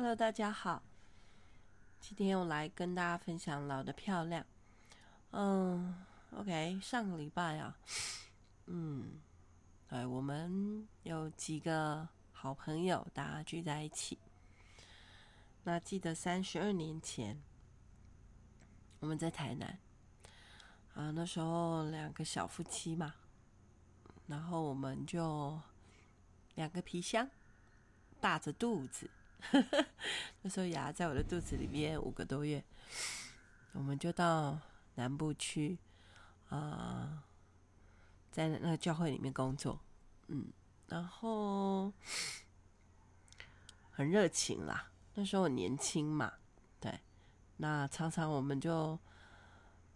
Hello，大家好。今天我来跟大家分享老的漂亮。嗯，OK，上个礼拜啊，嗯，对，我们有几个好朋友，大家聚在一起。那记得三十二年前，我们在台南啊，那时候两个小夫妻嘛，然后我们就两个皮箱，大着肚子。那时候牙在我的肚子里面五个多月，我们就到南部去啊、在那个教会里面工作，嗯，然后很热情啦。那时候我年轻嘛，对，那常常我们就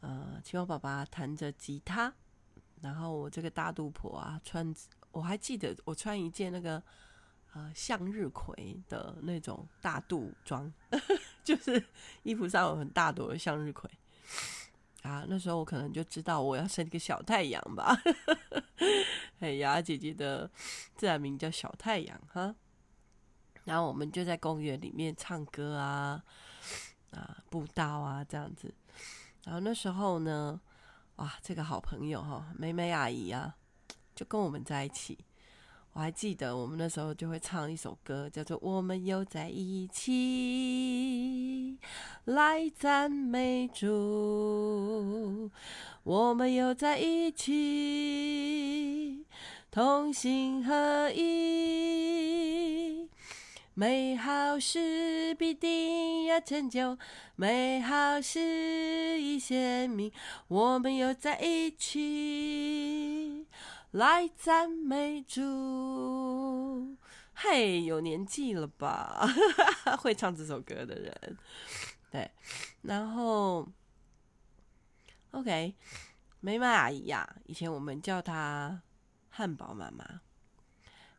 呃，请我爸爸弹着吉他，然后我这个大肚婆啊，穿我还记得我穿一件那个。呃，向日葵的那种大肚装，就是衣服上有很大朵的向日葵啊。那时候我可能就知道我要生一个小太阳吧。哎呀，姐姐的自然名叫小太阳哈。然后我们就在公园里面唱歌啊，啊，步道啊这样子。然后那时候呢，哇，这个好朋友哈，美美阿姨啊，就跟我们在一起。我还记得我们那时候就会唱一首歌，叫做《我们又在一起来赞美主》，我们又在一起同心合意，美好事必定要成就，美好事已显明，我们又在一起。来赞美主，嘿，有年纪了吧？会唱这首歌的人，对。然后，OK，美美阿姨呀、啊，以前我们叫她汉堡妈妈，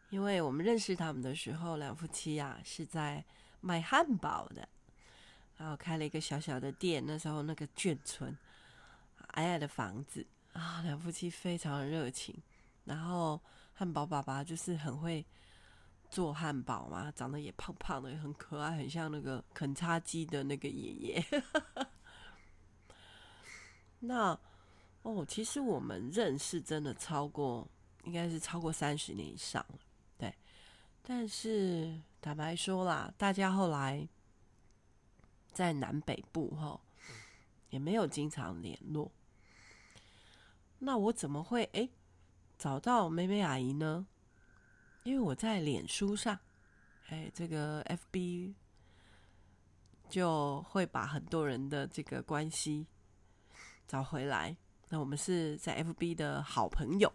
因为我们认识他们的时候，两夫妻呀、啊、是在卖汉堡的，然后开了一个小小的店。那时候那个眷村，矮矮的房子啊，两夫妻非常的热情。然后汉堡爸爸就是很会做汉堡嘛，长得也胖胖的，也很可爱，很像那个肯叉基的那个爷爷。那哦，其实我们认识真的超过，应该是超过三十年以上，对。但是坦白说啦，大家后来在南北部哈，也没有经常联络。那我怎么会哎？找到美美阿姨呢？因为我在脸书上，哎，这个 FB 就会把很多人的这个关系找回来。那我们是在 FB 的好朋友。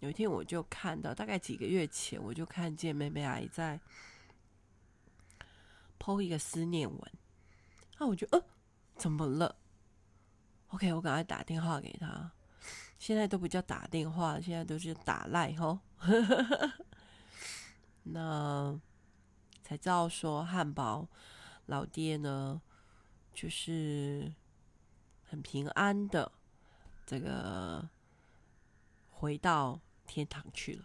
有一天我就看到，大概几个月前，我就看见美美阿姨在 PO 一个思念文。那我就呃，怎么了？OK，我赶快打电话给她。现在都不叫打电话，现在都是打赖吼。那才知道说汉堡老爹呢，就是很平安的这个回到天堂去了。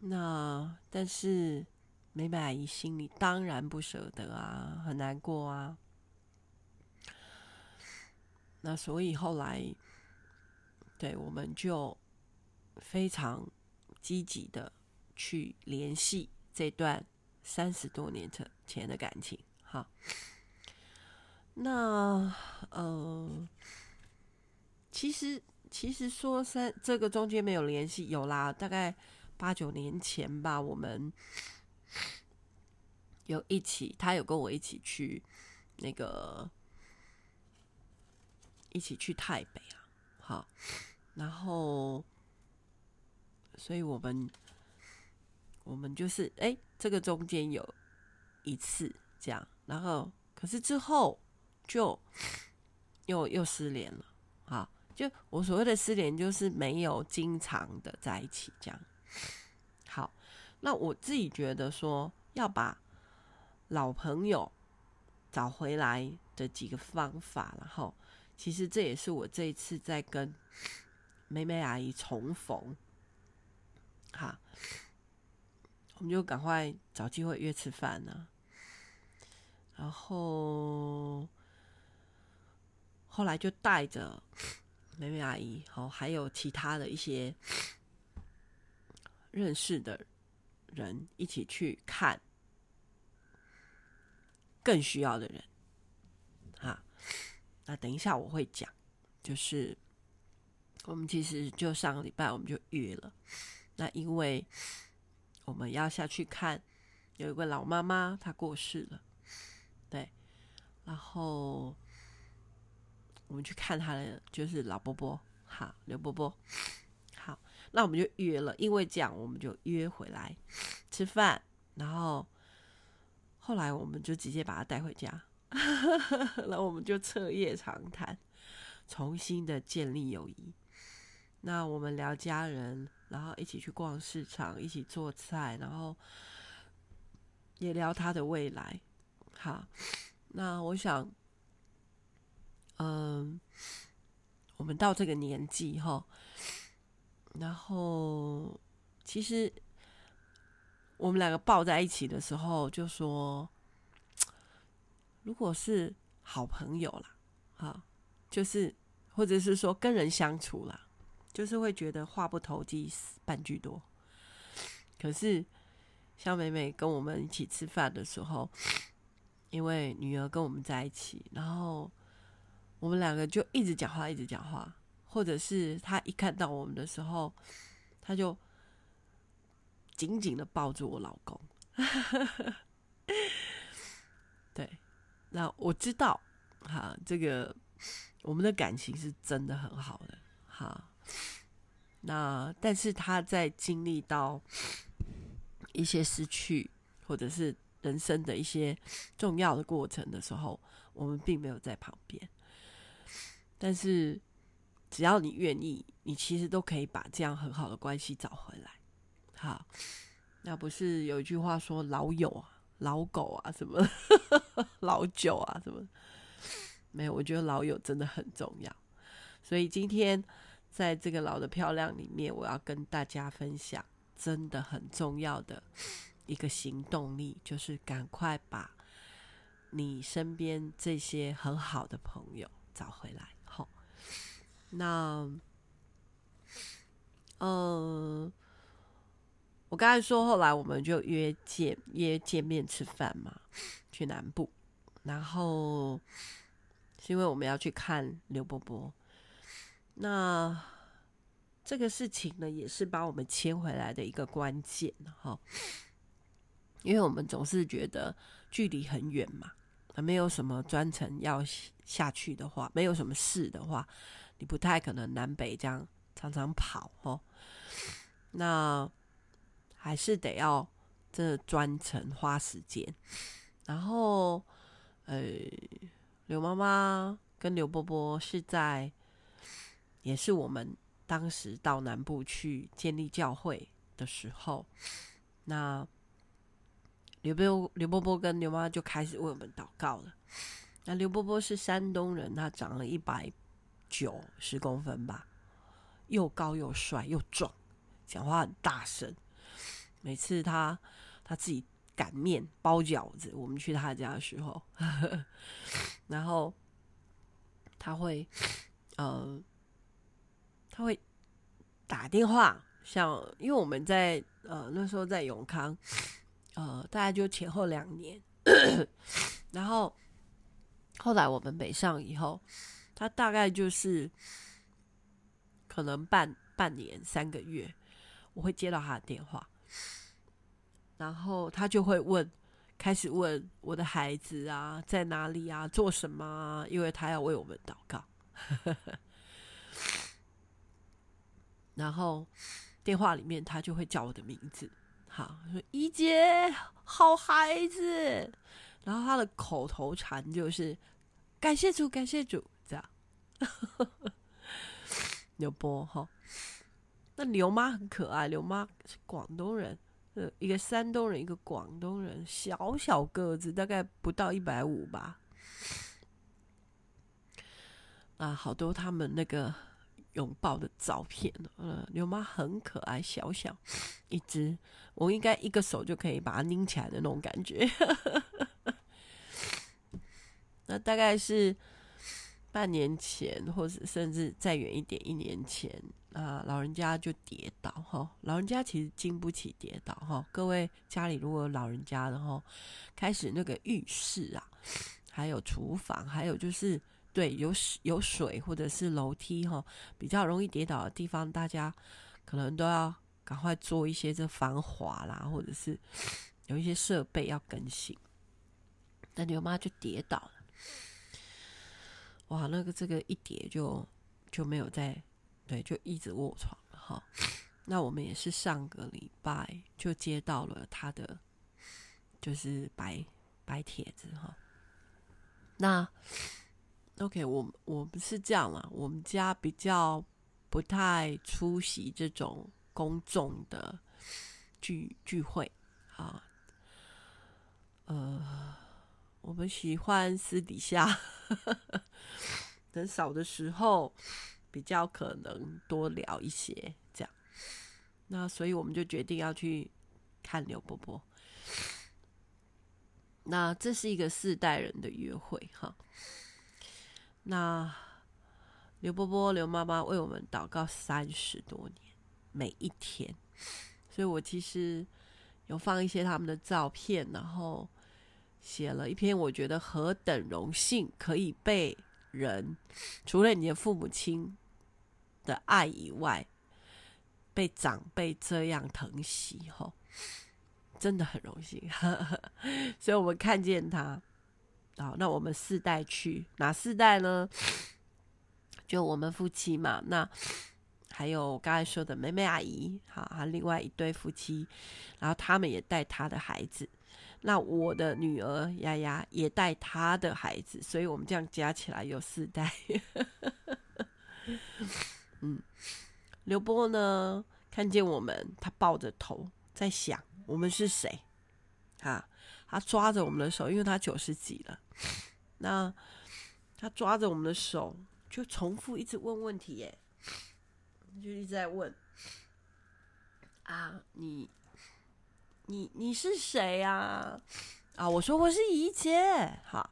那但是美美阿姨心里当然不舍得啊，很难过啊。那所以后来。对，我们就非常积极的去联系这段三十多年前的感情。好，那呃，其实其实说三这个中间没有联系，有啦，大概八九年前吧，我们有一起，他有跟我一起去那个一起去台北啊，好。然后，所以我们我们就是哎，这个中间有一次这样，然后可是之后就又又失联了啊！就我所谓的失联，就是没有经常的在一起这样。好，那我自己觉得说要把老朋友找回来的几个方法，然后其实这也是我这一次在跟。美美阿姨重逢，好，我们就赶快找机会约吃饭呢。然后后来就带着美美阿姨，好，还有其他的一些认识的人一起去看更需要的人。啊，那等一下我会讲，就是我们其实就上个礼拜我们就约了，那因为我们要下去看，有一位老妈妈她过世了。对，然后我们去看他的，就是老伯伯，好，刘伯伯，好，那我们就约了，因为这样我们就约回来吃饭，然后后来我们就直接把他带回家，然后我们就彻夜长谈，重新的建立友谊。那我们聊家人，然后一起去逛市场，一起做菜，然后也聊他的未来。好，那我想，嗯，我们到这个年纪哈，然后其实我们两个抱在一起的时候，就说，如果是好朋友啦，哈，就是或者是说跟人相处啦，就是会觉得话不投机半句多。可是像美美跟我们一起吃饭的时候。因为女儿跟我们在一起，然后我们两个就一直讲话，一直讲话，或者是她一看到我们的时候，她就紧紧的抱住我老公。对，那我知道，哈，这个我们的感情是真的很好的，哈。那但是他在经历到一些失去，或者是。人生的一些重要的过程的时候，我们并没有在旁边。但是，只要你愿意，你其实都可以把这样很好的关系找回来。好，那不是有一句话说“老友啊，老狗啊，什么 老酒啊，什么”？没有，我觉得老友真的很重要。所以今天在这个老的漂亮里面，我要跟大家分享真的很重要的。一个行动力，就是赶快把你身边这些很好的朋友找回来。好，那，嗯，我刚才说，后来我们就约见约见面吃饭嘛，去南部，然后是因为我们要去看刘伯伯。那这个事情呢，也是把我们牵回来的一个关键，哈。因为我们总是觉得距离很远嘛，没有什么专程要下去的话，没有什么事的话，你不太可能南北这样常常跑哦。那还是得要这专程花时间。然后，呃，刘妈妈跟刘伯伯是在，也是我们当时到南部去建立教会的时候，那。刘伯刘伯伯跟刘妈就开始为我们祷告了。那刘伯伯是山东人，他长了一百九十公分吧，又高又帅又壮，讲话很大声。每次他他自己擀面包饺子，我们去他家的时候，然后他会呃他会打电话，像因为我们在呃那时候在永康。呃，大概就前后两年，然后后来我们北上以后，他大概就是可能半半年三个月，我会接到他的电话，然后他就会问，开始问我的孩子啊在哪里啊，做什么啊，因为他要为我们祷告，然后电话里面他就会叫我的名字。好，说怡姐，好孩子。然后他的口头禅就是感谢主，感谢主，这样。刘波哈，那刘妈很可爱，刘妈是广东人，呃，一个山东人，一个广东人，小小个子，大概不到一百五吧。啊，好多他们那个。拥抱的照片，嗯，牛妈很可爱，小小一只，我应该一个手就可以把它拎起来的那种感觉。那大概是半年前，或者甚至再远一点，一年前啊，老人家就跌倒哈。老人家其实经不起跌倒哈。各位家里如果有老人家的话，开始那个浴室啊，还有厨房，还有就是对有有水或者是楼梯哈，比较容易跌倒的地方，大家可能都要赶快做一些这防滑啦，或者是有一些设备要更新。那牛妈就跌倒了，哇！那个这个一跌就就没有再对，就一直卧床了哈。那我们也是上个礼拜就接到了他的就是白白帖子哈。那 OK，我我们是这样啦，我们家比较不太出席这种公众的聚聚会啊，呃。我们喜欢私底下，人少的时候比较可能多聊一些这样。那所以我们就决定要去看刘伯伯。那这是一个四代人的约会哈。那刘伯伯、刘妈妈为我们祷告三十多年，每一天。所以我其实有放一些他们的照片，然后。写了一篇，我觉得何等荣幸，可以被人除了你的父母亲的爱以外，被长辈这样疼惜，吼，真的很荣幸。所以我们看见他，好，那我们四代去哪四代呢？就我们夫妻嘛，那还有刚才说的妹妹阿姨，好，还另外一对夫妻，然后他们也带他的孩子。那我的女儿丫丫也带她的孩子，所以我们这样加起来有四代。嗯，刘波呢，看见我们，他抱着头在想我们是谁啊？他抓着我们的手，因为他九十几了。那他抓着我们的手，就重复一直问问题，耶，就一直在问啊，你。你你是谁呀？啊？啊，我说我是怡姐，好，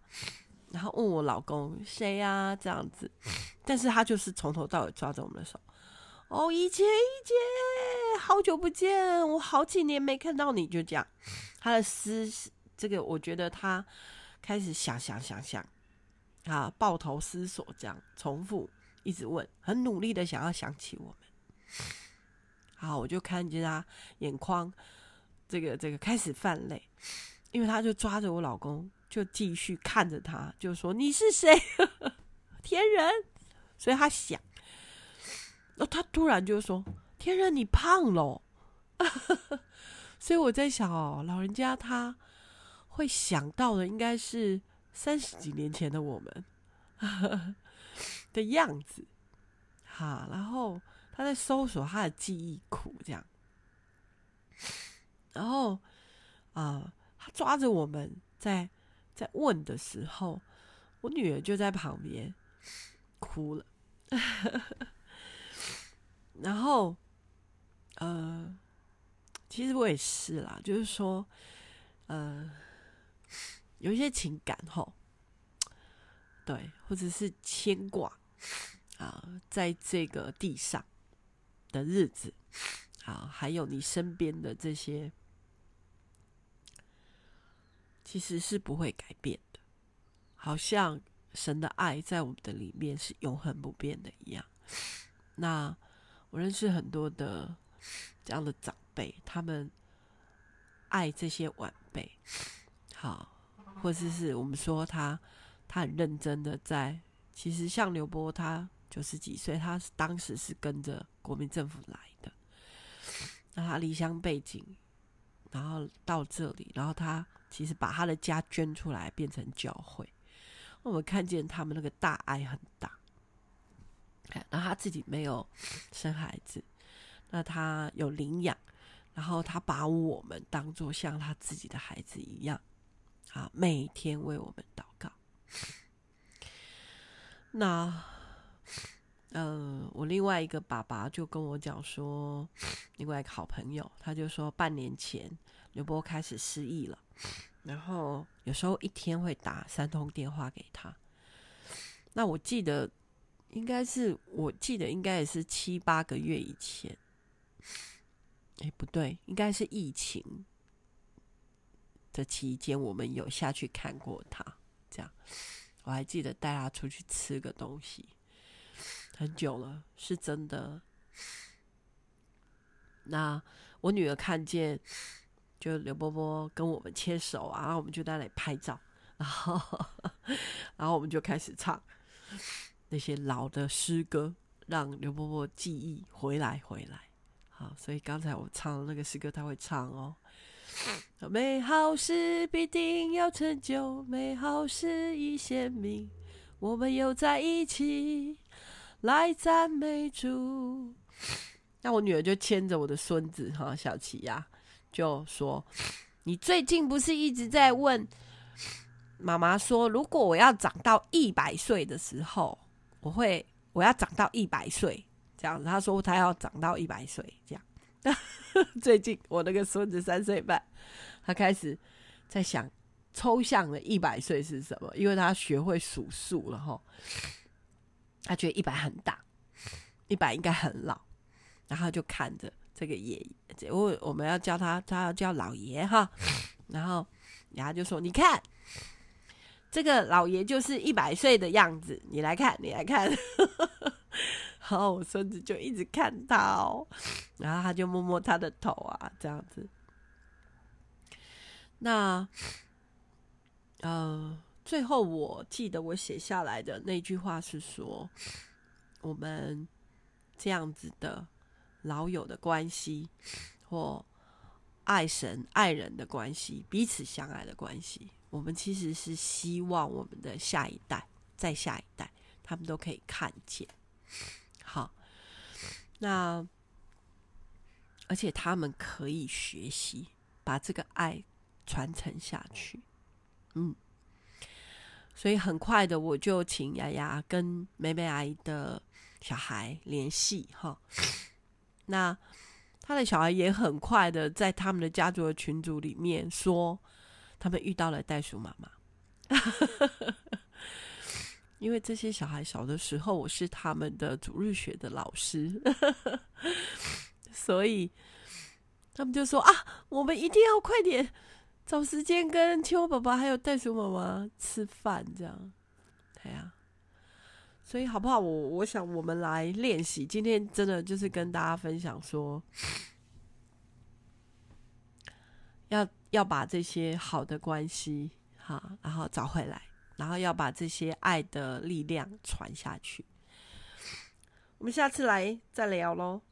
然后问我老公谁呀？这样子，但是他就是从头到尾抓着我们的手。哦，怡姐，怡姐，好久不见，我好几年没看到你，就这样。他的思，这个我觉得他开始想想想想，啊，抱头思索，这样重复一直问，很努力的想要想起我们。好，我就看见他眼眶。这个这个开始泛泪，因为他就抓着我老公，就继续看着他，就说：“你是谁？天人。”所以他想，哦，他突然就说：“天人，你胖了。”所以我在想哦，老人家他会想到的应该是三十几年前的我们 的样子，哈，然后他在搜索他的记忆库，这样。然后，啊、他抓着我们在在问的时候，我女儿就在旁边哭了。然后，呃，其实我也是啦，就是说，呃，有一些情感吼，对，或者是牵挂啊、在这个地上的日子。啊，还有你身边的这些，其实是不会改变的，好像神的爱在我们的里面是永恒不变的一样。那我认识很多的这样的长辈，他们爱这些晚辈，好，或者是我们说他他很认真的在，其实像刘波他九十几岁，他当时是跟着国民政府来的。那他离乡背景，然后到这里，然后他其实把他的家捐出来，变成教会。我们看见他们那个大爱很大。那他自己没有生孩子，那他有领养，然后他把我们当做像他自己的孩子一样，每天为我们祷告。那。呃，我另外一个爸爸就跟我讲说，另外一个好朋友，他就说半年前刘波开始失忆了，然后有时候一天会打三通电话给他。那我记得应该是，我记得应该也是七八个月以前。哎，不对，应该是疫情的期间，我们有下去看过他。这样，我还记得带他出去吃个东西，很久了，是真的。那我女儿看见，就刘波波跟我们牵手啊，我们就在那里拍照，然后，然后我们就开始唱那些老的诗歌，让刘波波记忆回来，回来。好，所以刚才我唱的那个诗歌，他会唱哦。美好事必定要成就，美好事已显明，我们又在一起来赞美主。那我女儿就牵着我的孙子哈小琪呀，就说：“你最近不是一直在问妈妈说，如果我要长到一百岁的时候，我会我要长到一百岁。”这样子，他说他要长到一百岁，这样。最近我那个孙子三岁半，他开始在想抽象的一百岁是什么，因为他学会数数了哈。他觉得一百很大，一百应该很老，然后就看着这个爷爷，我我们要叫他，他要叫老爷哈。然后，然后就说：“你看，这个老爷就是一百岁的样子，你来看，你来看。” 然后我孙子就一直看他哦，然后他就摸摸他的头啊，这样子。那呃，最后我记得我写下来的那句话是说，我们这样子的老友的关系，或爱神爱人的关系，彼此相爱的关系，我们其实是希望我们的下一代，再下一代，他们都可以看见。那而且他们可以学习把这个爱传承下去，嗯，所以很快的我就请雅雅跟美美阿姨的小孩联系哈。那他的小孩也很快的在他们的家族的群组里面说，他们遇到了袋鼠妈妈。因为这些小孩小的时候，我是他们的主日学的老师，所以他们就说啊，我们一定要快点找时间跟青蛙爸爸还有袋鼠妈妈吃饭，这样，对呀。所以好不好？我我想我们来练习。今天真的就是跟大家分享说，要要把这些好的关系哈，然后找回来。然后要把这些爱的力量传下去。我们下次来再聊喽。